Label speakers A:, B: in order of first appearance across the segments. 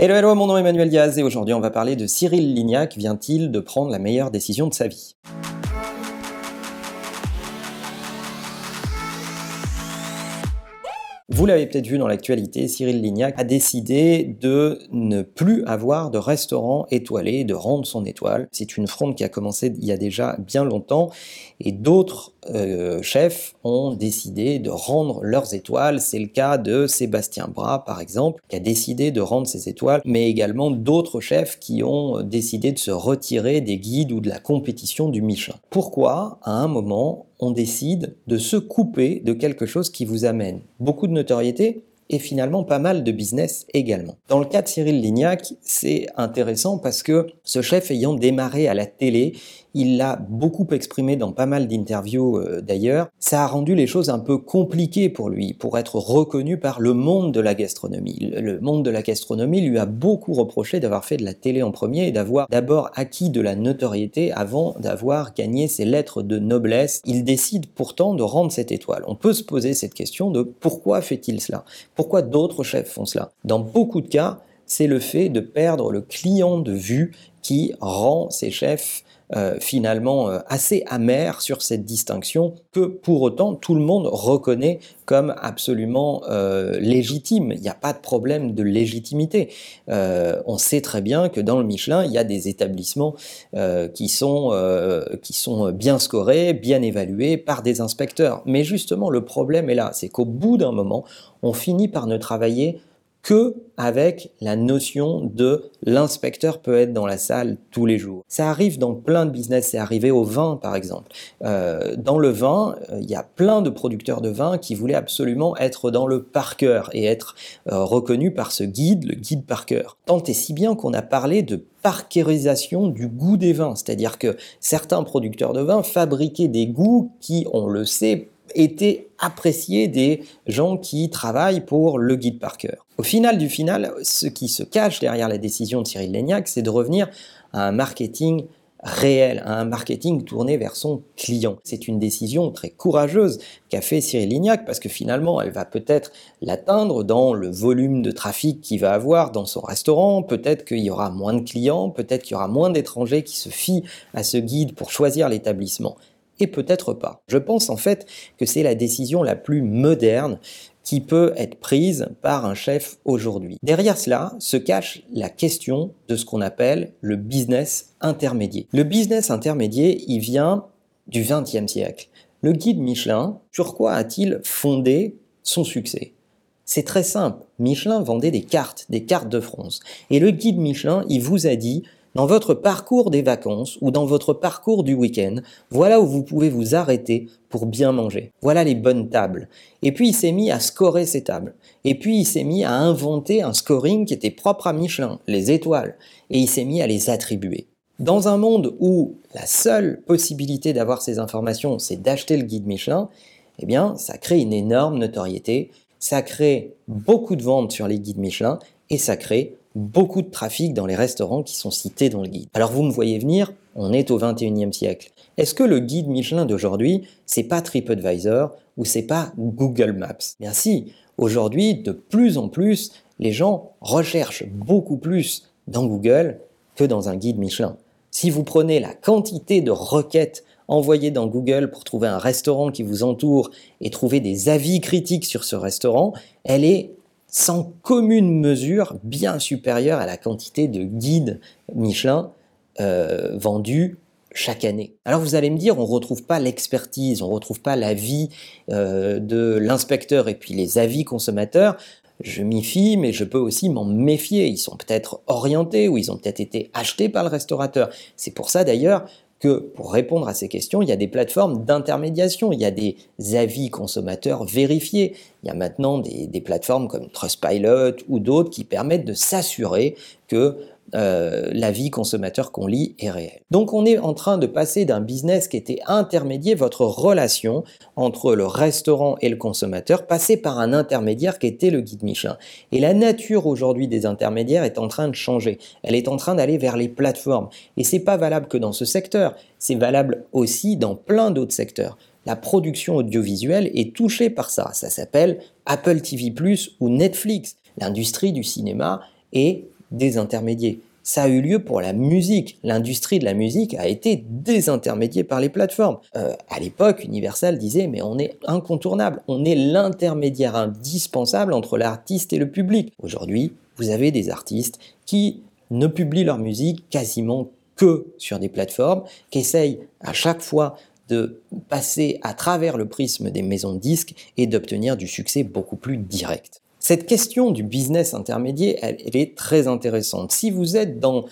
A: Hello, hello, mon nom est Emmanuel Diaz et aujourd'hui on va parler de Cyril Lignac. Vient-il de prendre la meilleure décision de sa vie? Vous l'avez peut-être vu dans l'actualité, Cyril Lignac a décidé de ne plus avoir de restaurant étoilé, de rendre son étoile. C'est une fronde qui a commencé il y a déjà bien longtemps et d'autres euh, chefs ont décidé de rendre leurs étoiles. C'est le cas de Sébastien Bras, par exemple, qui a décidé de rendre ses étoiles, mais également d'autres chefs qui ont décidé de se retirer des guides ou de la compétition du Michelin. Pourquoi, à un moment, on décide de se couper de quelque chose qui vous amène beaucoup de notoriété et finalement pas mal de business également? Dans le cas de Cyril Lignac, c'est intéressant parce que ce chef ayant démarré à la télé, il l'a beaucoup exprimé dans pas mal d'interviews euh, d'ailleurs, ça a rendu les choses un peu compliquées pour lui, pour être reconnu par le monde de la gastronomie. Le monde de la gastronomie lui a beaucoup reproché d'avoir fait de la télé en premier et d'avoir d'abord acquis de la notoriété avant d'avoir gagné ses lettres de noblesse. Il décide pourtant de rendre cette étoile. On peut se poser cette question de pourquoi fait-il cela? Pourquoi d'autres chefs font cela? Dans beaucoup de cas, c'est le fait de perdre le client de vue qui rend ces chefs euh, finalement euh, assez amer sur cette distinction que pour autant tout le monde reconnaît comme absolument euh, légitime. Il n'y a pas de problème de légitimité. on sait très bien que dans le Michelin, il y a des établissements qui, sont, qui sont bien scorés, bien évalués par des inspecteurs. Mais justement, le problème est là, c'est qu'au bout d'un moment, on finit par ne travailler que avec la notion de l'inspecteur peut être dans la salle tous les jours. Ça arrive dans plein de business, c'est arrivé au vin par exemple. Euh, dans le vin, euh, il y a plein de producteurs de vin qui voulaient absolument être dans le par et être euh, reconnus par ce guide, le guide par. Tant et si bien qu'on a parlé de parkérisation du goût des vins, c'est-à-dire que certains producteurs de vin fabriquaient des goûts qui, on le sait, étaient appréciés des gens qui travaillent pour le guide par cœur. Au final du final, ce qui se cache derrière la décision de Cyril Lignac, c'est de revenir à un marketing réel, à un marketing tourné vers son client. C'est une décision très courageuse qu'a fait Cyril Lignac parce que finalement, elle va peut-être l'atteindre dans le volume de trafic qu'il va avoir dans son restaurant, peut-être qu'il y aura moins de clients, peut-être qu'il y aura moins d'étrangers qui se fient à ce guide pour choisir l'établissement et peut-être pas. Je pense en fait que c'est la décision la plus moderne qui peut être prise par un chef aujourd'hui. Derrière cela se cache la question de ce qu'on appelle le business intermédiaire. Le business intermédiaire, il vient du XXe siècle. Le guide Michelin, sur quoi a-t-il fondé son succès? C'est très simple. Michelin vendait des cartes, des cartes de France. Et le guide Michelin, il vous a dit, dans votre parcours des vacances ou dans votre parcours du week-end, voilà où vous pouvez vous arrêter pour bien manger. Voilà les bonnes tables. Et puis il s'est mis à scorer ces tables. Et puis il s'est mis à inventer un scoring qui était propre à Michelin, les étoiles. Et il s'est mis à les attribuer. Dans un monde où la seule possibilité d'avoir ces informations, c'est d'acheter le guide Michelin, eh bien, ça crée une énorme notoriété, ça crée beaucoup de ventes sur les guides Michelin et ça crée beaucoup de trafic dans les restaurants qui sont cités dans le guide. Alors vous me voyez venir, on est au 21e siècle. Est-ce que le guide Michelin d'aujourd'hui, c'est pas TripAdvisor ou c'est pas Google Maps? Bien aujourd'hui, de plus en plus, les gens recherchent beaucoup plus dans Google que dans un guide Michelin. Si vous prenez la quantité de requêtes envoyées dans Google pour trouver un restaurant qui vous entoure et trouver des avis critiques sur ce restaurant, elle est sans commune mesure bien supérieure à la quantité de guides Michelin euh, vendus chaque année. Alors vous allez me dire, on ne retrouve pas l'expertise, on ne retrouve pas l'avis euh, de l'inspecteur et puis les avis consommateurs. Je m'y fie, mais je peux aussi m'en méfier. Ils sont peut-être orientés ou ils ont peut-être été achetés par le restaurateur. C'est pour ça d'ailleurs que pour répondre à ces questions, il y a des plateformes d'intermédiation, il y a des avis consommateurs vérifiés, il y a maintenant des, plateformes comme Trustpilot ou d'autres qui permettent de s'assurer que euh, la vie consommateur qu'on lit est réelle. Donc on est en train de passer d'un business qui était intermédiaire, votre relation entre le restaurant et le consommateur, passer par un intermédiaire qui était le guide Michelin. Et la nature aujourd'hui des intermédiaires est en train de changer. Elle est en train d'aller vers les plateformes. Et c'est pas valable que dans ce secteur, c'est valable aussi dans plein d'autres secteurs. La production audiovisuelle est touchée par ça. Ça s'appelle Apple TV ⁇ ou Netflix. L'industrie du cinéma est désintermédiée. Ça a eu lieu pour la musique. L'industrie de la musique a été désintermédiée par les plateformes. Euh, à l'époque, Universal disait mais on est incontournable, on est l'intermédiaire indispensable entre l'artiste et le public. Aujourd'hui, vous avez des artistes qui ne publient leur musique quasiment que sur des plateformes, qui essayent à chaque fois de passer à travers le prisme des maisons de disques et d'obtenir du succès beaucoup plus direct. Cette question du business intermédiaire, elle, est très intéressante. Si vous êtes dans,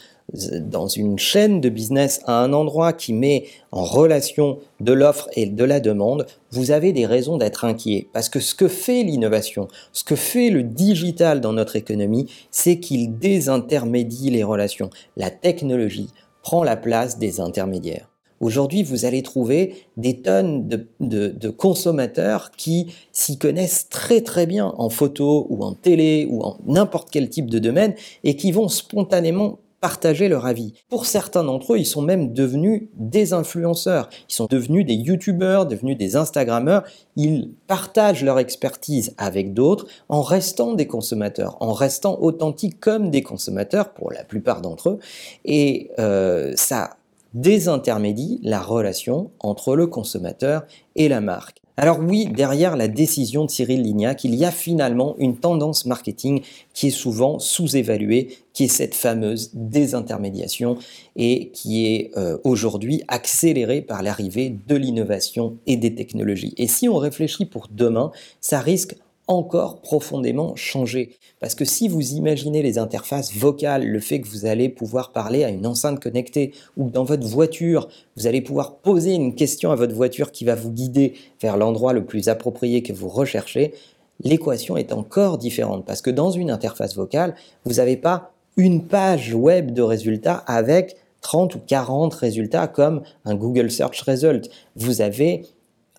A: dans une chaîne de business à un endroit qui met en relation de l'offre et de la demande, vous avez des raisons d'être inquiet. Parce que ce que fait l'innovation, ce que fait le digital dans notre économie, c'est qu'il désintermédie les relations. La technologie prend la place des intermédiaires. Aujourd'hui, vous allez trouver des tonnes de, consommateurs qui s'y connaissent très très bien en photo ou en télé ou en n'importe quel type de domaine et qui vont spontanément partager leur avis. Pour certains d'entre eux, ils sont même devenus des influenceurs, ils sont devenus des youtubeurs, devenus des instagrammeurs, ils partagent leur expertise avec d'autres en restant des consommateurs, en restant authentiques comme des consommateurs pour la plupart d'entre eux, et euh, ça désintermédie la relation entre le consommateur et la marque. Alors oui, derrière la décision de Cyril Lignac, il y a finalement une tendance marketing qui est souvent sous-évaluée, qui est cette fameuse désintermédiation et qui est euh, aujourd'hui accélérée par l'arrivée de l'innovation et des technologies. Et si on réfléchit pour demain, ça risque encore profondément changer. Parce que si vous imaginez les interfaces vocales, le fait que vous allez pouvoir parler à une enceinte connectée ou dans votre voiture, vous allez pouvoir poser une question à votre voiture qui va vous guider vers l'endroit le plus approprié que vous recherchez, l'équation est encore différente. Parce que dans une interface vocale, vous n'avez pas une page web de résultats avec 30 ou 40 résultats comme un Google Search Result. Vous avez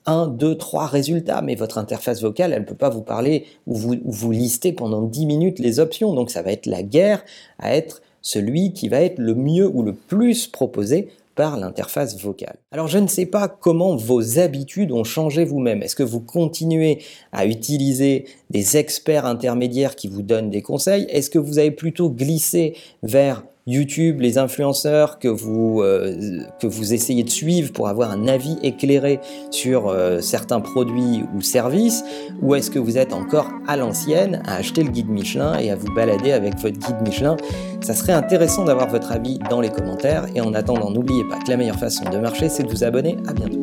A: un, deux, trois résultats, mais votre interface vocale, elle ne peut pas vous parler ou vous, lister pendant 10 minutes les options. Donc ça va être la guerre à être celui qui va être le mieux ou le plus proposé par l'interface vocale. Alors je ne sais pas comment vos habitudes ont changé vous-même. Est-ce que vous continuez à utiliser des experts intermédiaires qui vous donnent des conseils? Est-ce que vous avez plutôt glissé vers YouTube, les influenceurs que vous, euh, que vous essayez de suivre pour avoir un avis éclairé sur euh, certains produits ou services Ou est-ce que vous êtes encore à l'ancienne à acheter le guide Michelin et à vous balader avec votre guide Michelin? Ça serait intéressant d'avoir votre avis dans les commentaires. Et en attendant, n'oubliez pas que la meilleure façon de marcher, c'est de vous abonner. À bientôt.